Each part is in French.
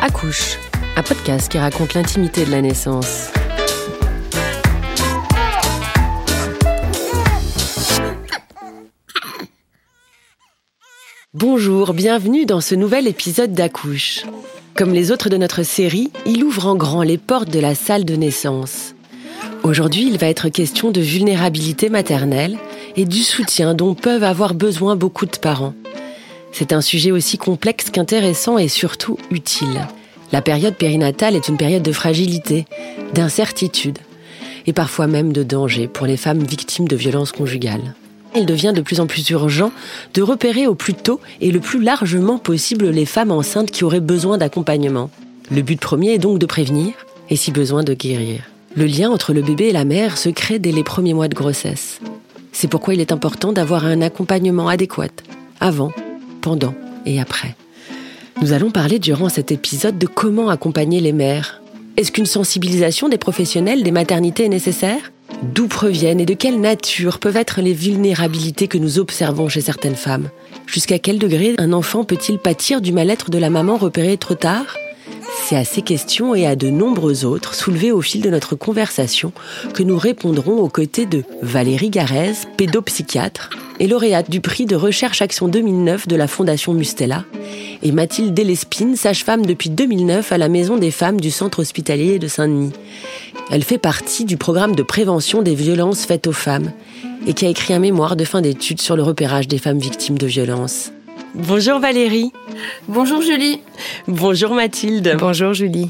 Accouche, un podcast qui raconte l'intimité de la naissance. Bonjour, bienvenue dans ce nouvel épisode d'Accouche. Comme les autres de notre série, il ouvre en grand les portes de la salle de naissance. Aujourd'hui, il va être question de vulnérabilité maternelle et du soutien dont peuvent avoir besoin beaucoup de parents. C'est un sujet aussi complexe qu'intéressant et surtout utile. La période périnatale est une période de fragilité, d'incertitude et parfois même de danger pour les femmes victimes de violences conjugales. Il devient de plus en plus urgent de repérer au plus tôt et le plus largement possible les femmes enceintes qui auraient besoin d'accompagnement. Le but premier est donc de prévenir et si besoin de guérir. Le lien entre le bébé et la mère se crée dès les premiers mois de grossesse. C'est pourquoi il est important d'avoir un accompagnement adéquat, avant, pendant et après. Nous allons parler durant cet épisode de comment accompagner les mères. Est-ce qu'une sensibilisation des professionnels des maternités est nécessaire? D'où proviennent et de quelle nature peuvent être les vulnérabilités que nous observons chez certaines femmes? Jusqu'à quel degré un enfant peut-il pâtir du mal-être de la maman repérée trop tard? C'est à ces questions et à de nombreuses autres soulevées au fil de notre conversation que nous répondrons aux côtés de Valérie Garez, pédopsychiatre et lauréate du prix de recherche Action 2009 de la Fondation Mustela, et Mathilde Delespine, sage-femme depuis 2009 à la Maison des femmes du Centre hospitalier de Saint-Denis. Elle fait partie du programme de prévention des violences faites aux femmes et qui a écrit un mémoire de fin d'études sur le repérage des femmes victimes de violences. Bonjour Valérie. Bonjour Julie. Bonjour Mathilde. Bonjour Julie.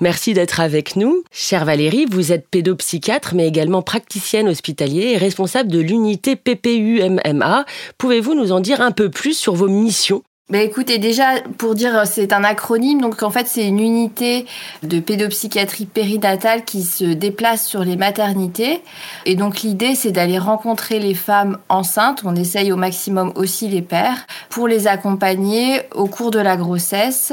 Merci d'être avec nous. Chère Valérie, vous êtes pédopsychiatre mais également praticienne hospitalière et responsable de l'unité PPU-MMA. Pouvez-vous nous en dire un peu plus sur vos missions? Bah écoutez, déjà, pour dire, c'est un acronyme, donc en fait, c'est une unité de pédopsychiatrie périnatale qui se déplace sur les maternités. Et donc, l'idée, c'est d'aller rencontrer les femmes enceintes, on essaye au maximum aussi les pères, pour les accompagner au cours de la grossesse,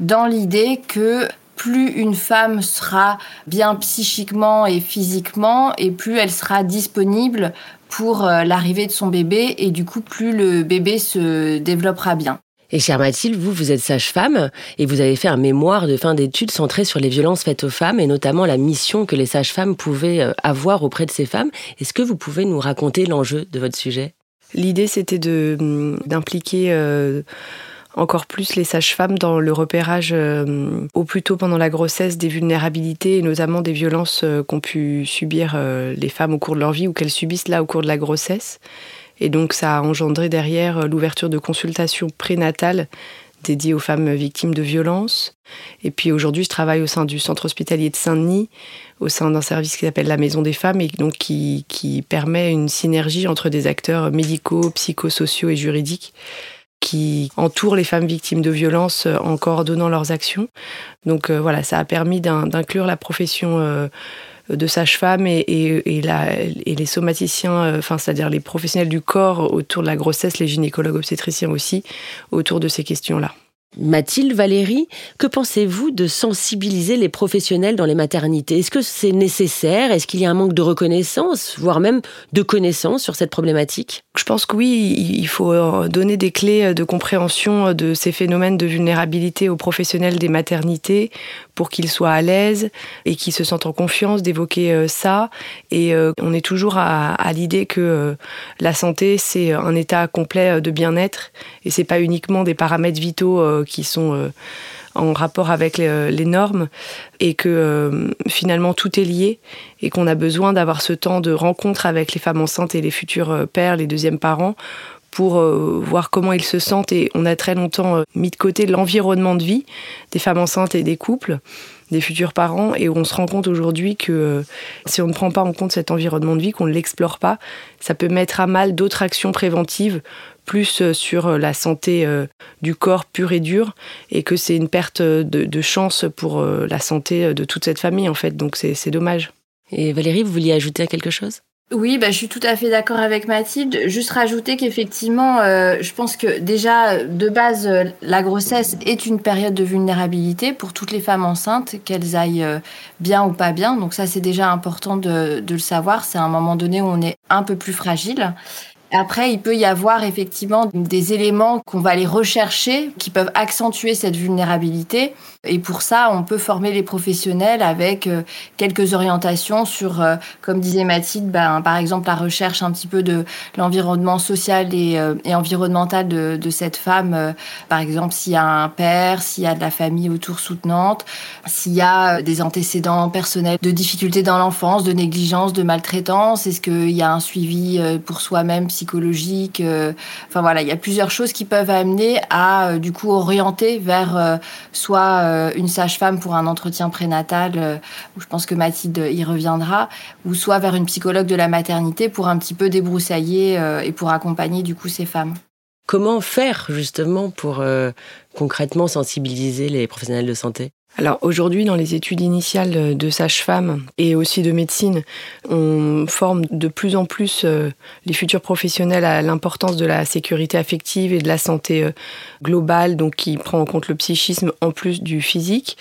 dans l'idée que plus une femme sera bien psychiquement et physiquement, et plus elle sera disponible pour euh, l'arrivée de son bébé, et du coup, plus le bébé se développera bien. Et chère Mathilde, vous, vous êtes sage-femme et vous avez fait un mémoire de fin d'études centré sur les violences faites aux femmes et notamment la mission que les sages-femmes pouvaient euh, avoir auprès de ces femmes. Est-ce que vous pouvez nous raconter l'enjeu de votre sujet? L'idée, c'était hum, d'impliquer euh, encore plus les sages-femmes dans le repérage euh, au plus tôt pendant la grossesse des vulnérabilités et notamment des violences qu'ont pu subir les femmes au cours de leur vie ou qu'elles subissent là au cours de la grossesse. Et donc ça a engendré derrière euh, l'ouverture de consultations prénatales dédiées aux femmes victimes de violences. Et puis aujourd'hui, je travaille au sein du centre hospitalier de Saint-Denis, au sein d'un service qui s'appelle la Maison des Femmes, et donc qui, qui permet une synergie entre des acteurs médicaux, psychosociaux et juridiques qui entourent les femmes victimes de violences euh, en coordonnant leurs actions. Donc euh, voilà, ça a permis d'inclure la profession de sage-femme et, et, et, les somaticiens, euh, enfin, c'est-à-dire les professionnels du corps autour de la grossesse, les gynécologues obstétriciens aussi, autour de ces questions-là. Mathilde, Valérie, que pensez-vous de sensibiliser les professionnels dans les maternités? Est-ce que c'est nécessaire? Est-ce qu'il y a un manque de reconnaissance, voire même de connaissance sur cette problématique? Je pense que oui, il faut euh, donner des clés de compréhension de ces phénomènes de vulnérabilité aux professionnels des maternités pour qu'ils soient à l'aise et qu'ils se sentent en confiance d'évoquer euh, ça. Et euh, on est toujours à, l'idée que la santé, c'est un état complet de bien-être et c'est pas uniquement des paramètres vitaux qui sont euh, en rapport avec les, normes et que euh, finalement tout est lié et qu'on a besoin d'avoir ce temps de rencontre avec les femmes enceintes et les futurs euh, pères, les deuxièmes parents pour voir comment ils se sentent et on a très longtemps mis de côté l'environnement de vie des femmes enceintes et des couples des futurs parents et on se rend compte aujourd'hui que si on ne prend pas en compte cet environnement de vie, qu'on ne l'explore pas, ça peut mettre à mal d'autres actions préventives plus euh, sur euh, la santé euh, du corps pur et dur et que c'est une perte de, chance pour la santé de toute cette famille en fait. Donc c'est dommage. Et Valérie, vous vouliez ajouter quelque chose? Oui, bah, je suis tout à fait d'accord avec Mathilde. Juste rajouter qu'effectivement, euh, je pense que déjà, de base, euh, la grossesse est une période de vulnérabilité pour toutes les femmes enceintes, qu'elles aillent euh, bien ou pas bien. Donc ça, c'est déjà important de, de le savoir. C'est un moment donné où on est un peu plus fragile. Après, il peut y avoir effectivement des éléments qu'on va aller rechercher qui peuvent accentuer cette vulnérabilité. Et pour ça, on peut former les professionnels avec euh, quelques orientations sur, euh, comme disait Mathilde, ben, par exemple la recherche un petit peu de l'environnement social et, euh, environnemental de, de, cette femme. Par exemple, s'il y a un père, s'il y a de la famille autour soutenante, s'il y a des antécédents personnels de difficultés dans l'enfance, de négligence, de maltraitance, est-ce qu'il y a un suivi pour soi-même. Euh, enfin voilà, il y a plusieurs choses qui peuvent amener à euh, du coup orienter vers euh, soit une sage-femme pour un entretien prénatal, où je pense que Mathilde y reviendra, ou soit vers une psychologue de la maternité pour un petit peu débroussailler et pour accompagner du coup ces femmes. Comment faire justement pour concrètement sensibiliser les professionnels de santé? Alors aujourd'hui, dans les études initiales de sage-femme et aussi de médecine, on forme de plus en plus euh, les futurs professionnels à l'importance de la sécurité affective et de la santé euh, globale, donc qui prend en compte le psychisme en plus du physique.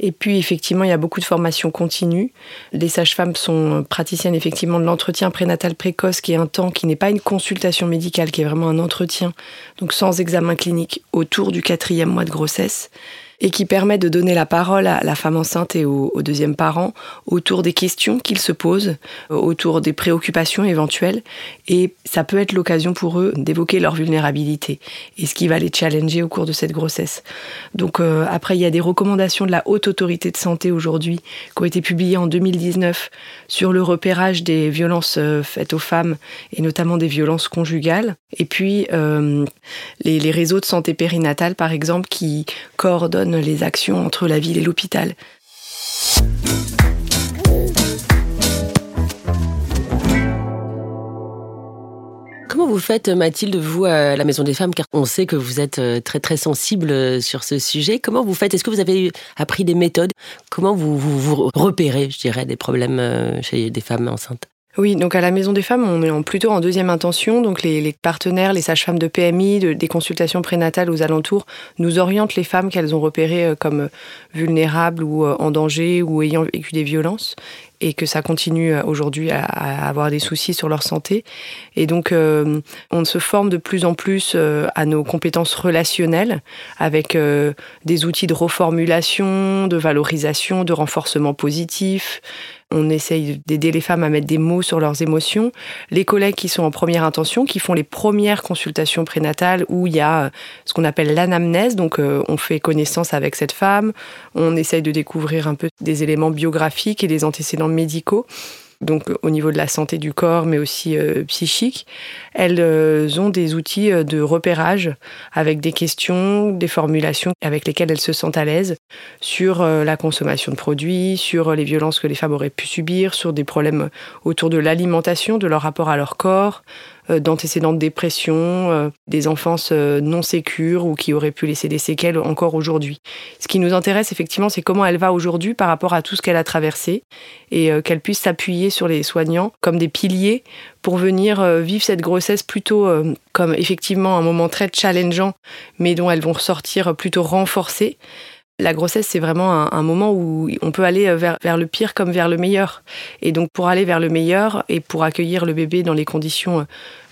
Et puis effectivement, il y a beaucoup de formations continues. Les sages-femmes sont praticiennes effectivement de l'entretien prénatal précoce, qui est un temps qui n'est pas une consultation médicale, qui est vraiment un entretien, donc sans examen clinique autour du quatrième mois de grossesse et qui permet de donner la parole à la femme enceinte et au, deuxième parent autour des questions qu'ils se posent, euh, autour des préoccupations éventuelles. Et ça peut être l'occasion pour eux d'évoquer leur vulnérabilité et ce qui va les challenger au cours de cette grossesse. Donc euh, après, il y a des recommandations de la Haute Autorité de Santé aujourd'hui qui ont été publiées en 2019 sur le repérage des violences euh, faites aux femmes et notamment des violences conjugales. Et puis les, les réseaux de santé périnatale, par exemple, qui coordonnent les actions entre la ville et l'hôpital. Comment vous faites, Mathilde, vous, à la Maison des Femmes, car on sait que vous êtes euh, très très sensible euh, sur ce sujet. Comment vous faites? Est-ce que vous avez appris des méthodes? Comment vous, vous repérez, je dirais, des problèmes euh, chez des femmes enceintes? Oui, donc à la Maison des Femmes, on est plutôt en deuxième intention. Donc les, partenaires, les sages-femmes de PMI, des consultations prénatales aux alentours, nous orientent les femmes qu'elles ont repérées euh, comme vulnérables ou euh, en danger ou ayant vécu des violences et que ça continue euh, aujourd'hui à, avoir des soucis sur leur santé. Et donc, on se forme de plus en plus à nos compétences relationnelles avec des outils de reformulation, de valorisation, de renforcement positif, on essaye d'aider les femmes à mettre des mots sur leurs émotions. Les collègues qui sont en première intention, qui font les premières consultations prénatales où il y a euh, ce qu'on appelle l'anamnèse, donc euh, on fait connaissance avec cette femme, on essaye de découvrir un peu des éléments biographiques et des antécédents médicaux donc au niveau de la santé du corps, mais aussi euh, psychique. Elles euh, ont des outils euh, de repérage avec des questions, des formulations avec lesquelles elles se sentent à l'aise sur la consommation de produits, sur les violences que les femmes auraient pu subir, sur des problèmes autour de l'alimentation, de leur rapport à leur corps, euh, d'antécédents de dépression, euh, des enfances euh, non sécures ou qui auraient pu laisser des séquelles encore aujourd'hui. Ce qui nous intéresse effectivement, c'est comment elle va aujourd'hui par rapport à tout ce qu'elle a traversé et qu'elle puisse s'appuyer sur les soignants comme des piliers pour venir vivre cette grossesse plutôt comme effectivement un moment très challengeant, mais dont elles vont ressortir plutôt renforcées la grossesse, c'est vraiment un, moment où on peut aller vers, vers, le pire comme vers le meilleur. Et donc pour aller vers le meilleur et pour accueillir le bébé dans les conditions euh,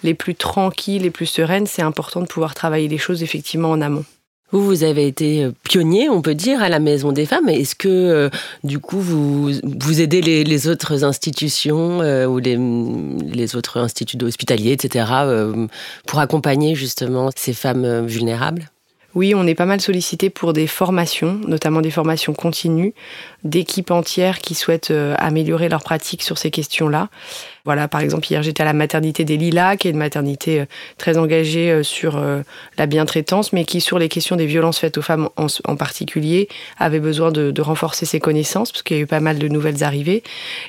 les plus tranquilles, les plus sereines, c'est important de pouvoir travailler les choses effectivement en amont. Vous, vous avez été euh, pionnier, on peut dire, à la Maison des Femmes. Est-ce que, euh, du coup, vous, vous aidez les, autres institutions ou les, les, autres instituts hospitaliers, etc., pour accompagner justement ces femmes vulnérables? Oui, on est pas mal sollicité pour des formations, notamment des formations continues, d'équipes entières qui souhaitent euh, améliorer leur pratique sur ces questions-là. Voilà, par exemple, hier j'étais à la maternité des Lilas, qui est une maternité euh, très engagée euh, sur la bientraitance, mais qui, sur les questions des violences faites aux femmes en, particulier, avait besoin de, renforcer ses connaissances, parce qu'il y a eu pas mal de nouvelles arrivées.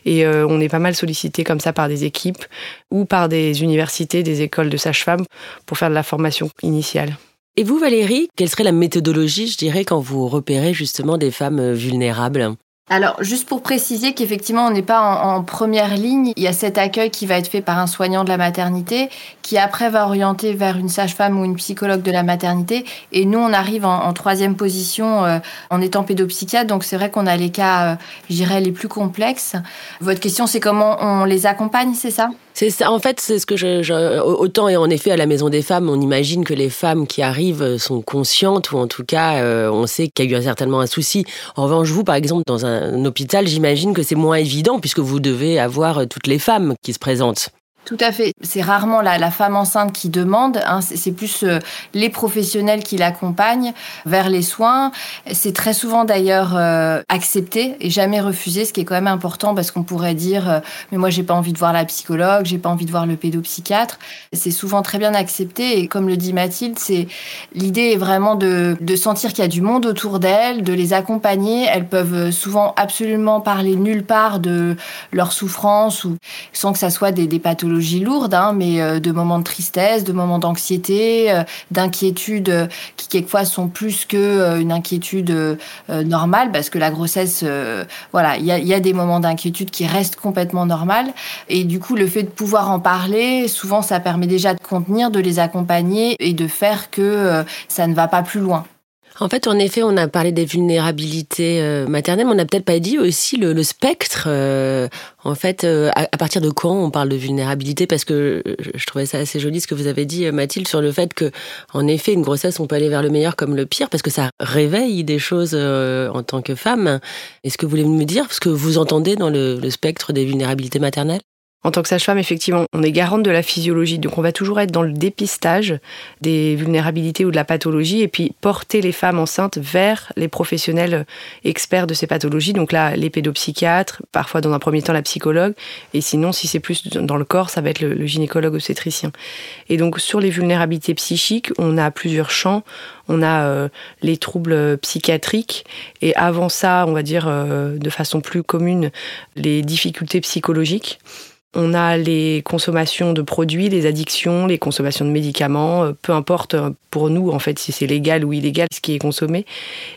Et on est pas mal sollicité comme ça par des équipes ou par des universités, des écoles de sages-femmes pour faire de la formation initiale. Et vous, Valérie, quelle serait la méthodologie, je dirais, quand vous repérez justement des femmes euh, vulnérables? Alors, juste pour préciser qu'effectivement, on n'est pas en, première ligne. Il y a cet accueil qui va être fait par un soignant de la maternité, qui après va orienter vers une sage-femme ou une psychologue de la maternité. Et nous, on arrive en, troisième position euh, en étant pédopsychiatre. Donc, c'est vrai qu'on a les cas, euh, je dirais, les plus complexes. Votre question, c'est comment on les accompagne, c'est ça? C'est ça. En fait, c'est ce que je, autant et en effet à la maison des femmes, on imagine que les femmes qui arrivent sont conscientes ou en tout cas, euh, on sait qu'il y a eu certainement un souci. En revanche, vous, par exemple, dans un hôpital, j'imagine que c'est moins évident puisque vous devez avoir toutes les femmes qui se présentent. Tout à fait. C'est rarement la, femme enceinte qui demande, hein. c'est plus euh, les professionnels qui l'accompagnent vers les soins. C'est très souvent d'ailleurs euh, accepté et jamais refusé, ce qui est quand même important parce qu'on pourrait dire euh, mais moi j'ai pas envie de voir la psychologue, j'ai pas envie de voir le pédopsychiatre. C'est souvent très bien accepté et comme le dit Mathilde, l'idée est vraiment de, sentir qu'il y a du monde autour d'elles, de les accompagner. Elles peuvent souvent absolument parler nulle part de leur souffrance ou sans que ça soit des pathologies lourde, hein, mais euh, de moments de tristesse, de moments d'anxiété, euh, d'inquiétude euh, qui quelquefois sont plus que une inquiétude normale, parce que la grossesse, voilà, il y a, des moments d'inquiétude qui restent complètement normales. Et du coup, le fait de pouvoir en parler, souvent, ça permet déjà de contenir, de les accompagner et de faire que ça ne va pas plus loin. En fait, en effet, on a parlé des vulnérabilités euh, maternelles, mais on n'a peut-être pas dit aussi le, spectre. Euh, en fait, euh, à, partir de quand on parle de vulnérabilité Parce que je trouvais ça assez joli ce que vous avez dit, Mathilde, sur le fait que, en effet, une grossesse, on peut aller vers le meilleur comme le pire, parce que ça réveille des choses en tant que femme. Est-ce que vous voulez me dire ce que vous entendez dans le spectre des vulnérabilités maternelles? En tant que sage-femme, effectivement, on est garante de la physiologie, donc on va toujours être dans le dépistage des vulnérabilités ou de la pathologie, et puis porter les femmes enceintes vers les professionnels experts de ces pathologies, donc là, les pédopsychiatres, parfois dans un premier temps la psychologue, et sinon, si c'est plus dans le corps, ça va être le, gynécologue obstétricien. Et donc sur les vulnérabilités psychiques, on a plusieurs champs. On a euh, les troubles psychiatriques, et avant ça, on va dire euh, de façon plus commune, les difficultés psychologiques. On a les consommations de produits, les addictions, les consommations de médicaments, euh, peu importe euh, pour nous en fait si c'est légal ou illégal ce qui est consommé.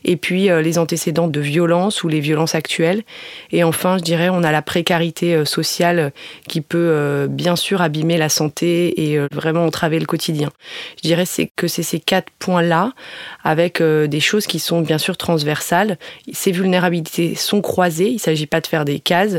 Et puis euh, les antécédents de violence ou les violences actuelles. Et enfin, je dirais, on a la précarité sociale qui peut bien sûr abîmer la santé et vraiment entraver le quotidien. Je dirais que c'est ces quatre points-là avec des choses qui sont bien sûr transversales. Ces vulnérabilités sont croisées, il ne s'agit pas de faire des cases.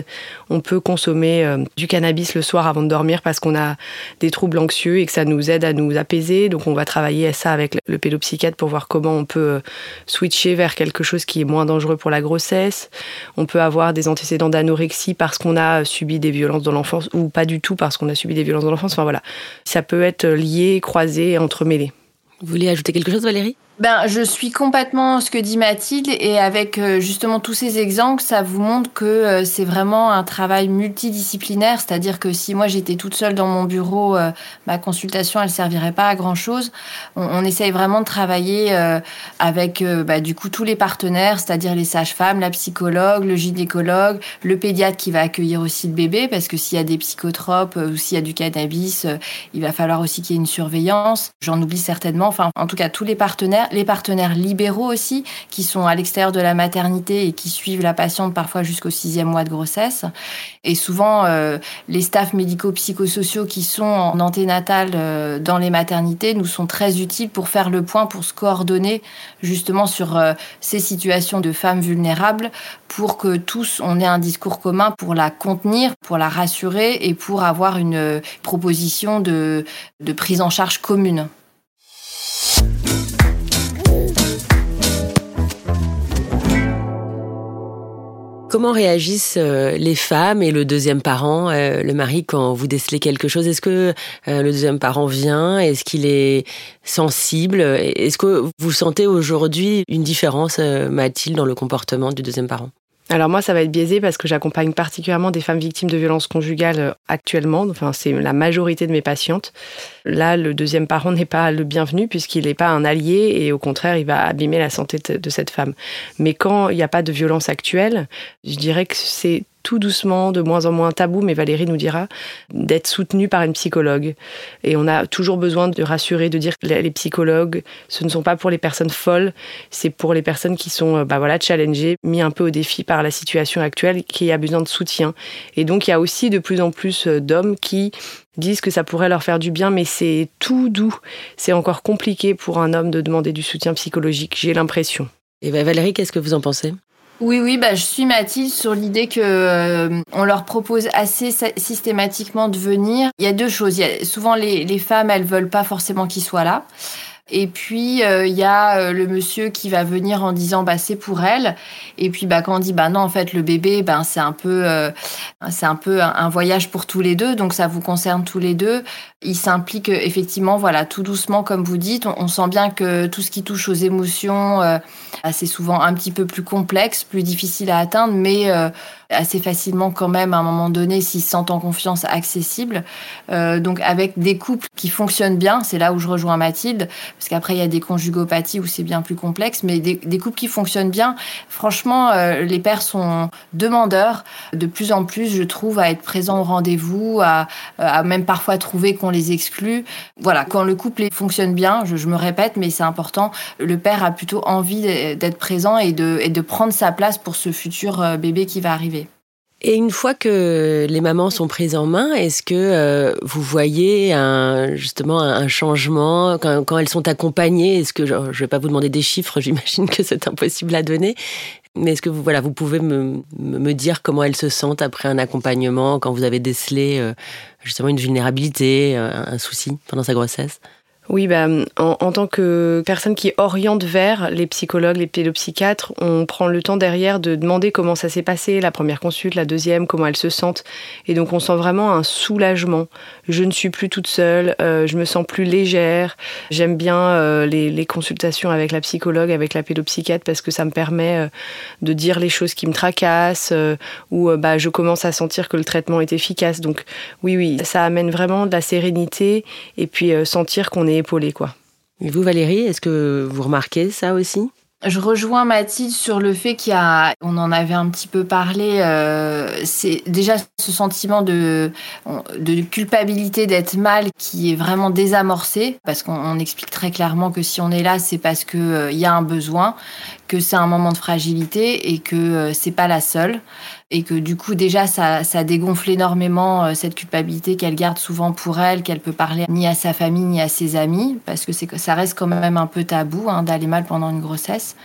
On peut consommer du cannabis le soir avant de dormir parce qu'on a des troubles anxieux et que ça nous aide à nous apaiser. Donc on va travailler ça avec le pédopsychiatre pour voir comment on peut euh, switcher vers quelque chose qui est moins dangereux pour la grossesse. On peut avoir des antécédents d'anorexie parce qu'on a subi des violences dans l'enfance ou pas du tout parce qu'on a subi des violences dans l'enfance. Enfin voilà, ça peut être lié, croisé, entremêlé. Vous voulez ajouter quelque chose Valérie? Ben, je suis complètement ce que dit Mathilde et avec euh, justement tous ces exemples, ça vous montre que euh, c'est vraiment un travail multidisciplinaire, c'est-à-dire que si moi j'étais toute seule dans mon bureau, euh, ma consultation elle servirait pas à grand chose. On, essaye vraiment de travailler avec bah, du coup tous les partenaires, c'est-à-dire les sages-femmes, la psychologue, le gynécologue, le pédiatre qui va accueillir aussi le bébé parce que s'il y a des psychotropes ou s'il y a du cannabis, il va falloir aussi qu'il y ait une surveillance. J'en oublie certainement. Enfin, en tout cas tous les partenaires les partenaires libéraux aussi, qui sont à l'extérieur de la maternité et qui suivent la patiente parfois jusqu'au sixième mois de grossesse. Et souvent, euh, les staffs médico-psychosociaux qui sont en anténatal euh, dans les maternités nous sont très utiles pour faire le point, pour se coordonner justement sur euh, ces situations de femmes vulnérables, pour que tous, on ait un discours commun pour la contenir, pour la rassurer et pour avoir une proposition de prise en charge commune. Comment réagissent euh, les femmes et le deuxième parent, euh, le mari, quand vous décelez quelque chose? Est-ce que euh, le deuxième parent vient? Est-ce qu'il est sensible? Est-ce que vous sentez aujourd'hui une différence, Mathilde, dans le comportement du deuxième parent? Alors moi, ça va être biaisé parce que j'accompagne particulièrement des femmes victimes de violences conjugales euh, actuellement. Enfin, c'est la majorité de mes patientes. Là, le deuxième parent n'est pas le bienvenu puisqu'il n'est pas un allié et au contraire, il va abîmer la santé de cette femme. Mais quand il n'y a pas de violence actuelle, je dirais que c'est tout doucement, de moins en moins tabou, mais Valérie nous dira, d'être soutenu par une psychologue. Et on a toujours besoin de rassurer, de dire que les psychologues, ce ne sont pas pour les personnes folles, c'est pour les personnes qui sont bah voilà, challengées, mis un peu au défi par la situation actuelle, qui a besoin de soutien. Et donc il y a aussi de plus en plus d'hommes qui disent que ça pourrait leur faire du bien, mais c'est tout doux. C'est encore compliqué pour un homme de demander du soutien psychologique, j'ai l'impression. Et Valérie, qu'est-ce que vous en pensez? Oui, oui, bah, je suis Mathilde sur l'idée que euh, on leur propose assez systématiquement de venir. Il y a deux choses. Il y a, souvent, les, les femmes, elles veulent pas forcément qu'ils soient là. Et puis il euh, y a euh, le monsieur qui va venir en disant bah c'est pour elle. Et puis bah quand on dit bah non en fait le bébé ben c'est un peu euh, c'est un peu un, voyage pour tous les deux donc ça vous concerne tous les deux. Il s'implique effectivement voilà tout doucement comme vous dites. On, sent bien que tout ce qui touche aux émotions c'est souvent un petit peu plus complexe, plus difficile à atteindre, mais assez facilement quand même à un moment donné s'ils se sentent en confiance accessible. Euh, donc avec des couples qui fonctionnent bien, c'est là où je rejoins Mathilde, parce qu'après il y a des conjugopathies où c'est bien plus complexe, mais des, des, couples qui fonctionnent bien, franchement euh, les pères sont demandeurs de plus en plus, je trouve, à être présents au rendez-vous, à, à même parfois trouver qu'on les exclut. Voilà, quand le couple fonctionne bien, je, je me répète, mais c'est important, le père a plutôt envie d'être présent et de, et de prendre sa place pour ce futur euh, bébé qui va arriver. Et une fois que les mamans sont prises en main, est-ce que euh, vous voyez un, justement un changement quand, elles sont accompagnées? Est-ce que je ne vais pas vous demander des chiffres, j'imagine que c'est impossible à donner, mais est-ce que vous voilà, vous pouvez me, me, dire comment elles se sentent après un accompagnement quand vous avez décelé euh, justement une vulnérabilité, un souci pendant sa grossesse? Oui, bah, en, tant que personne qui oriente vers les psychologues, les pédopsychiatres, on prend le temps derrière de demander comment ça s'est passé, la première consulte, la deuxième, comment elles se sentent. Et donc on sent vraiment un soulagement. Je ne suis plus toute seule, euh, je me sens plus légère. J'aime bien euh, les, consultations avec la psychologue, avec la pédopsychiatre, parce que ça me permet euh, de dire les choses qui me tracassent, ou bah, je commence à sentir que le traitement est efficace. Donc oui, oui, ça amène vraiment de la sérénité et puis sentir qu'on est quoi. Et vous, Valérie, est-ce que vous remarquez ça aussi? Je rejoins Mathilde sur le fait qu'il y a, on en avait un petit peu parlé, euh, c'est déjà ce sentiment de, de culpabilité d'être mal qui est vraiment désamorcé, parce qu'on explique très clairement que si on est là, c'est parce qu'il euh, y a un besoin, que c'est un moment de fragilité et que euh, c'est pas la seule et que du coup déjà ça, ça dégonfle énormément euh, cette culpabilité qu'elle garde souvent pour elle, qu'elle peut parler ni à sa famille ni à ses amis parce que c'est ça reste quand même un peu tabou hein, d'aller mal pendant une grossesse.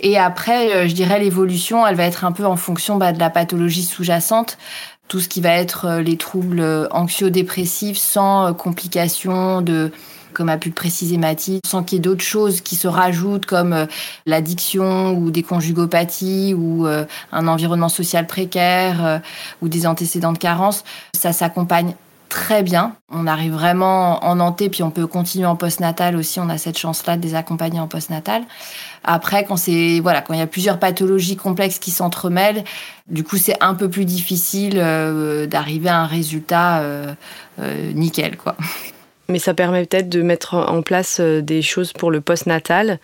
Et après, euh, je dirais l'évolution, elle va être un peu en fonction bah, de la pathologie sous-jacente tout ce qui va être les troubles anxio-dépressifs sans complications de comme a pu le préciser Mathilde, sans qu'il y ait d'autres choses qui se rajoutent comme euh, l'addiction ou des conjugopathies ou euh, un environnement social précaire euh, ou des antécédents de carence. Ça s'accompagne très bien. On arrive vraiment en nanté, puis on peut continuer en postnatal aussi. On a cette chance-là de les accompagner en postnatal. Après, quand c'est voilà, quand il y a plusieurs pathologies complexes qui s'entremêlent, du coup, c'est un peu plus difficile d'arriver à un résultat nickel, quoi mais ça permet peut-être de mettre en place euh, des choses pour le post-natal,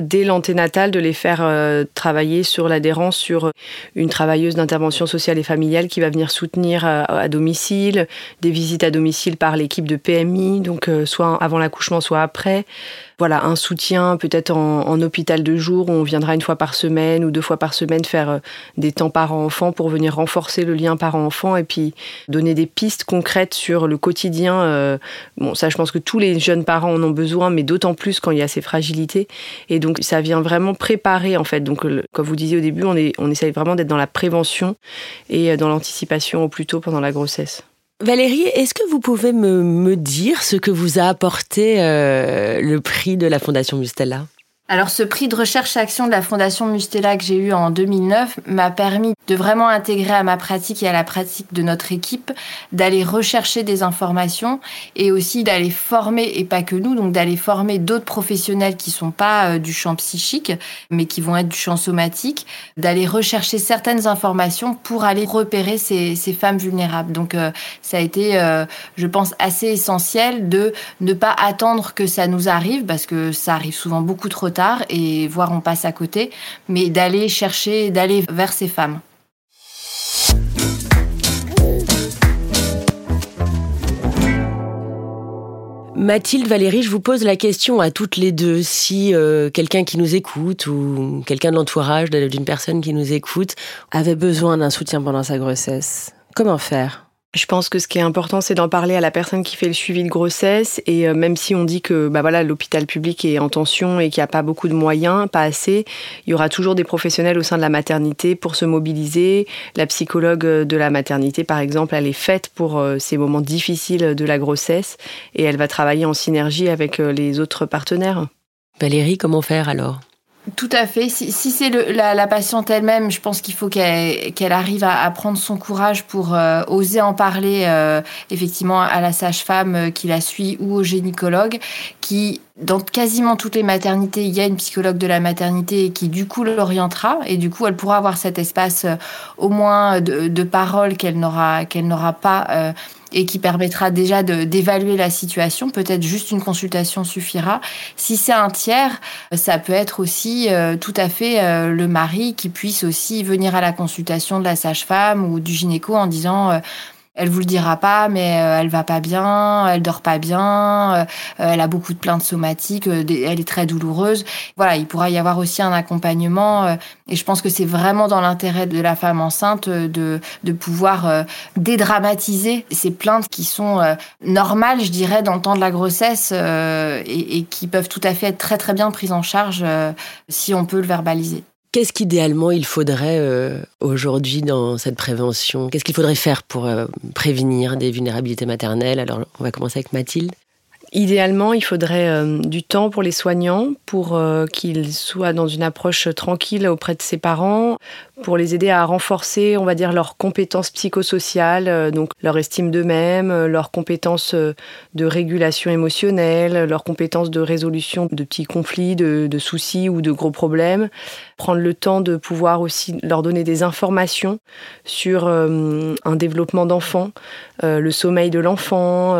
dès l'anténatal, de les faire euh, travailler sur l'adhérence sur une travailleuse d'intervention sociale et familiale qui va venir soutenir euh, à domicile, des visites à domicile par l'équipe de PMI, donc soit avant l'accouchement, soit après voilà, un soutien peut-être en, hôpital de jour où on viendra une fois par semaine ou deux fois par semaine faire euh, des temps parents-enfants pour venir renforcer le lien parent-enfant et puis donner des pistes concrètes sur le quotidien. Euh, bon, ça, je pense que tous les jeunes parents en ont besoin, mais d'autant plus quand il y a ces fragilités. Et donc, ça vient vraiment préparer, en fait. Donc, comme vous disiez au début, on, est, on essaye vraiment d'être dans la prévention et euh, dans l'anticipation au plus tôt pendant la grossesse. Valérie, est-ce que vous pouvez me, dire ce que vous a apporté euh, le prix de la Fondation Mustella alors ce prix de recherche action de la Fondation Mustela que j'ai eu en 2009 m'a permis de vraiment intégrer à ma pratique et à la pratique de notre équipe d'aller rechercher des informations et aussi d'aller former et pas que nous donc d'aller former d'autres professionnels qui sont pas euh, du champ psychique mais qui vont être du champ somatique d'aller rechercher certaines informations pour aller repérer ces, femmes vulnérables. Donc euh, ça a été euh, je pense assez essentiel de ne pas attendre que ça nous arrive parce que ça arrive souvent beaucoup trop tard et voire on passe à côté, mais d'aller chercher, d'aller vers ces femmes. Mathilde, Valérie, je vous pose la question à toutes les deux. Si euh, quelqu'un qui nous écoute ou quelqu'un de l'entourage d'une personne qui nous écoute avait besoin d'un soutien pendant sa grossesse, comment faire? Je pense que ce qui est important, c'est d'en parler à la personne qui fait le suivi de grossesse. Et euh, même si on dit que bah l'hôpital public est en tension et qu'il n'y a pas beaucoup de moyens, pas assez, il y aura toujours des professionnels au sein de la maternité pour se mobiliser. La psychologue de la maternité, par exemple, elle est faite pour euh, ces moments difficiles de la grossesse et elle va travailler en synergie avec euh, les autres partenaires. Valérie, comment faire alors? Tout à fait. Si, c'est la, patiente elle-même, je pense qu'il faut qu'elle arrive à, prendre son courage pour euh, oser en parler euh, effectivement à la sage-femme euh, qui la suit ou au gynécologue, qui dans quasiment toutes les maternités, il y a une psychologue de la maternité qui du coup l'orientera et du coup elle pourra avoir cet espace au moins de, de parole qu'elle n'aura qu'elle n'aura pas et qui permettra déjà d'évaluer la situation. Peut-être juste une consultation suffira. Si c'est un tiers, ça peut être aussi euh, tout à fait euh, le mari qui puisse aussi venir à la consultation de la sage-femme ou du gynéco en disant euh, elle vous le dira pas, mais euh, elle va pas bien, elle dort pas bien, euh, elle a beaucoup de plaintes somatiques, euh, elle est très douloureuse. Voilà, il pourra y avoir aussi un accompagnement, et je pense que c'est vraiment dans l'intérêt de la femme enceinte de, de pouvoir dédramatiser ces plaintes qui sont normales, je dirais, dans le temps de la grossesse et, qui peuvent tout à fait être très très bien prises en charge si on peut le verbaliser. Qu'est-ce qu'idéalement il faudrait euh, aujourd'hui dans cette prévention? Qu'est-ce qu'il faudrait faire pour euh, prévenir des vulnérabilités maternelles? Alors, on va commencer avec Mathilde. Idéalement, il faudrait euh, du temps pour les soignants, pour qu'ils soient dans une approche tranquille auprès de ses parents, pour les aider à renforcer, on va dire, leurs compétences psychosociales, euh, donc leur estime d'eux-mêmes, euh, leurs compétences euh, de régulation émotionnelle, leurs compétences de résolution de petits conflits, de, soucis ou de gros problèmes. Prendre le temps de pouvoir aussi leur donner des informations sur un développement d'enfant, le sommeil de l'enfant,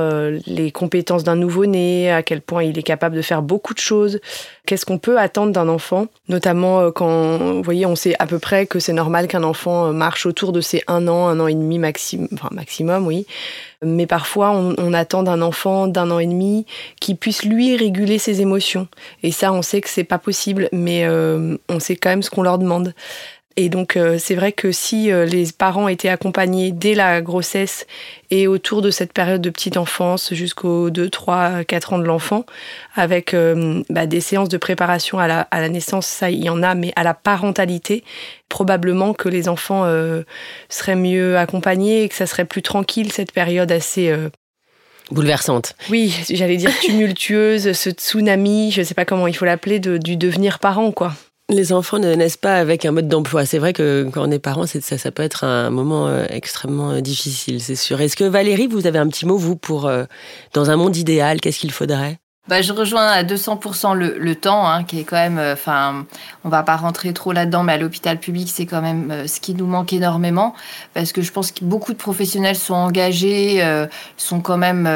les compétences d'un nouveau-né, à quel point il est capable de faire beaucoup de choses. Qu'est-ce qu'on peut attendre d'un enfant, notamment quand, vous voyez, on sait à peu près que c'est c'est normal qu'un enfant euh, marche autour de ses un an, un an et demi maximum, enfin maximum, oui. Mais parfois, on, attend d'un enfant d'un an et demi qui puisse lui réguler ses émotions. Et ça, on sait que c'est pas possible, mais euh, on sait quand même ce qu'on leur demande. Et donc euh, c'est vrai que si euh, les parents étaient accompagnés dès la grossesse et autour de cette période de petite enfance jusqu'aux 2, 3, 4 ans de l'enfant, avec euh, bah, des séances de préparation à la, à la, naissance, ça il y en a, mais à la parentalité, probablement que les enfants seraient mieux accompagnés et que ça serait plus tranquille cette période assez... Bouleversante. Oui, j'allais dire tumultueuse, ce tsunami, je ne sais pas comment il faut l'appeler, du devenir parent, quoi. Les enfants ne naissent pas avec un mode d'emploi. C'est vrai que quand on est parent, ça, peut être un moment euh, extrêmement euh, difficile, c'est sûr. Est-ce que Valérie, vous avez un petit mot, vous, pour, euh, dans un monde idéal, qu'est-ce qu'il faudrait? Bah, je rejoins à 200% le, le temps, hein, qui est quand même, enfin, on va pas rentrer trop là-dedans, mais à l'hôpital public, c'est quand même ce qui nous manque énormément, parce que je pense que beaucoup de professionnels sont engagés, sont quand même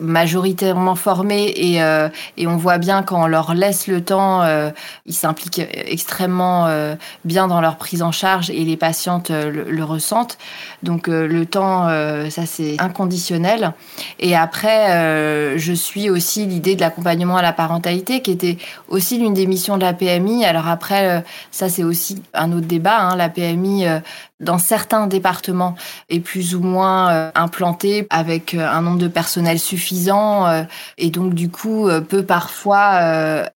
majoritairement formés et, euh, et on voit bien quand on leur laisse le temps, euh, ils s'impliquent extrêmement euh, bien dans leur prise en charge et les patientes le, ressentent. Donc le temps, ça c'est inconditionnel. Et après, je suis aussi l'idée de l'accompagnement à la parentalité qui était aussi l'une des missions de la PMI. Alors après, ça c'est aussi un autre débat. Hein. La PMI dans certains départements est plus ou moins euh, implanté avec euh, un nombre de personnel suffisant euh, et donc du coup peut parfois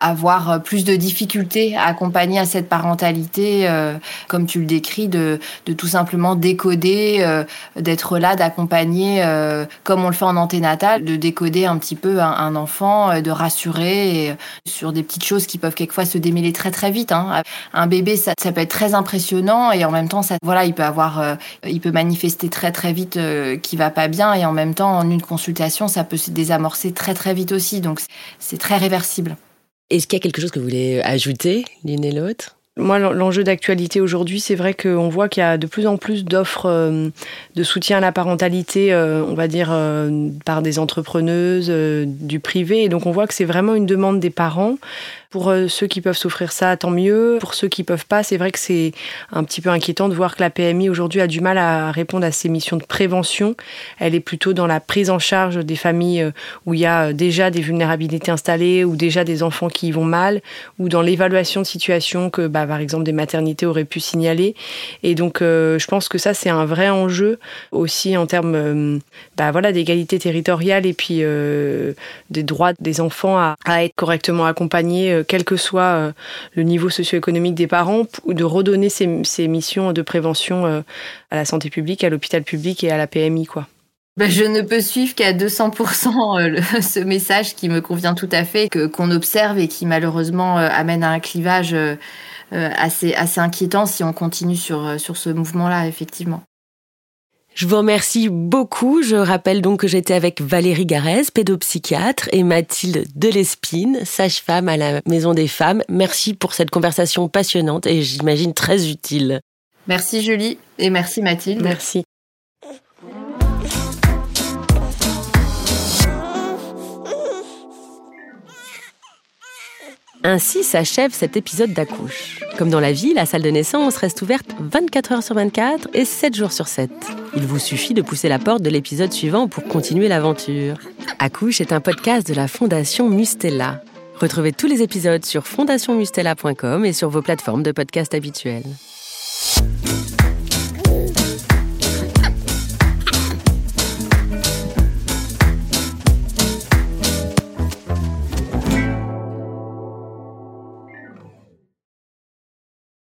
avoir plus de difficultés à accompagner à cette parentalité comme tu le décris de, de tout simplement décoder d'être là d'accompagner comme on le fait en anténatal de décoder un petit peu un, enfant de rassurer sur des petites choses qui peuvent quelquefois se démêler très très vite hein. un bébé ça, ça peut être très impressionnant et en même temps ça voilà il peut avoir, euh, il peut manifester très très vite euh, qu'il va pas bien et en même temps en une consultation ça peut se désamorcer très très vite aussi donc c'est très réversible. Est-ce qu'il y a quelque chose que vous voulez ajouter l'une et l'autre? Moi, l'enjeu d'actualité aujourd'hui, c'est vrai qu'on voit qu'il y a de plus en plus d'offres euh, de soutien à la parentalité, euh, on va dire, euh, par des entrepreneuses, du privé. Et donc, on voit que c'est vraiment une demande des parents. Pour ceux qui peuvent s'offrir ça, tant mieux. Pour ceux qui peuvent pas, c'est vrai que c'est un petit peu inquiétant de voir que la PMI aujourd'hui a du mal à répondre à ses missions de prévention. Elle est plutôt dans la prise en charge des familles où il y a déjà des vulnérabilités installées ou déjà des enfants qui y vont mal, ou dans l'évaluation de situation que bah, par exemple des maternités auraient pu signaler. Et donc euh, je pense que ça c'est un vrai enjeu aussi en termes euh, bah, voilà, d'égalité territoriale et puis euh, des droits des enfants à, être correctement accompagnés, quel que soit le niveau socio-économique des parents, de redonner ces, missions de prévention à la santé publique, à l'hôpital public et à la PMI. quoi. Ben, je ne peux suivre qu'à 200% ce message qui me convient tout à fait, que qu'on observe et qui malheureusement amène à un clivage euh, assez, assez inquiétant si on continue sur, euh, sur ce mouvement-là, effectivement. Je vous remercie beaucoup. Je rappelle donc que j'étais avec Valérie Garès, pédopsychiatre, et Mathilde Delespine, sage-femme à la Maison des Femmes. Merci pour cette conversation passionnante et j'imagine très utile. Merci Julie et merci Mathilde. Merci. Ainsi s'achève cet épisode d'Accouche. Comme dans la vie, la salle de naissance reste ouverte 24 heures sur 24 et 7 jours sur 7. Il vous suffit de pousser la porte de l'épisode suivant pour continuer l'aventure. Accouche est un podcast de la Fondation Mustella. Retrouvez tous les épisodes sur fondationmustella.com et sur vos plateformes de podcast habituelles.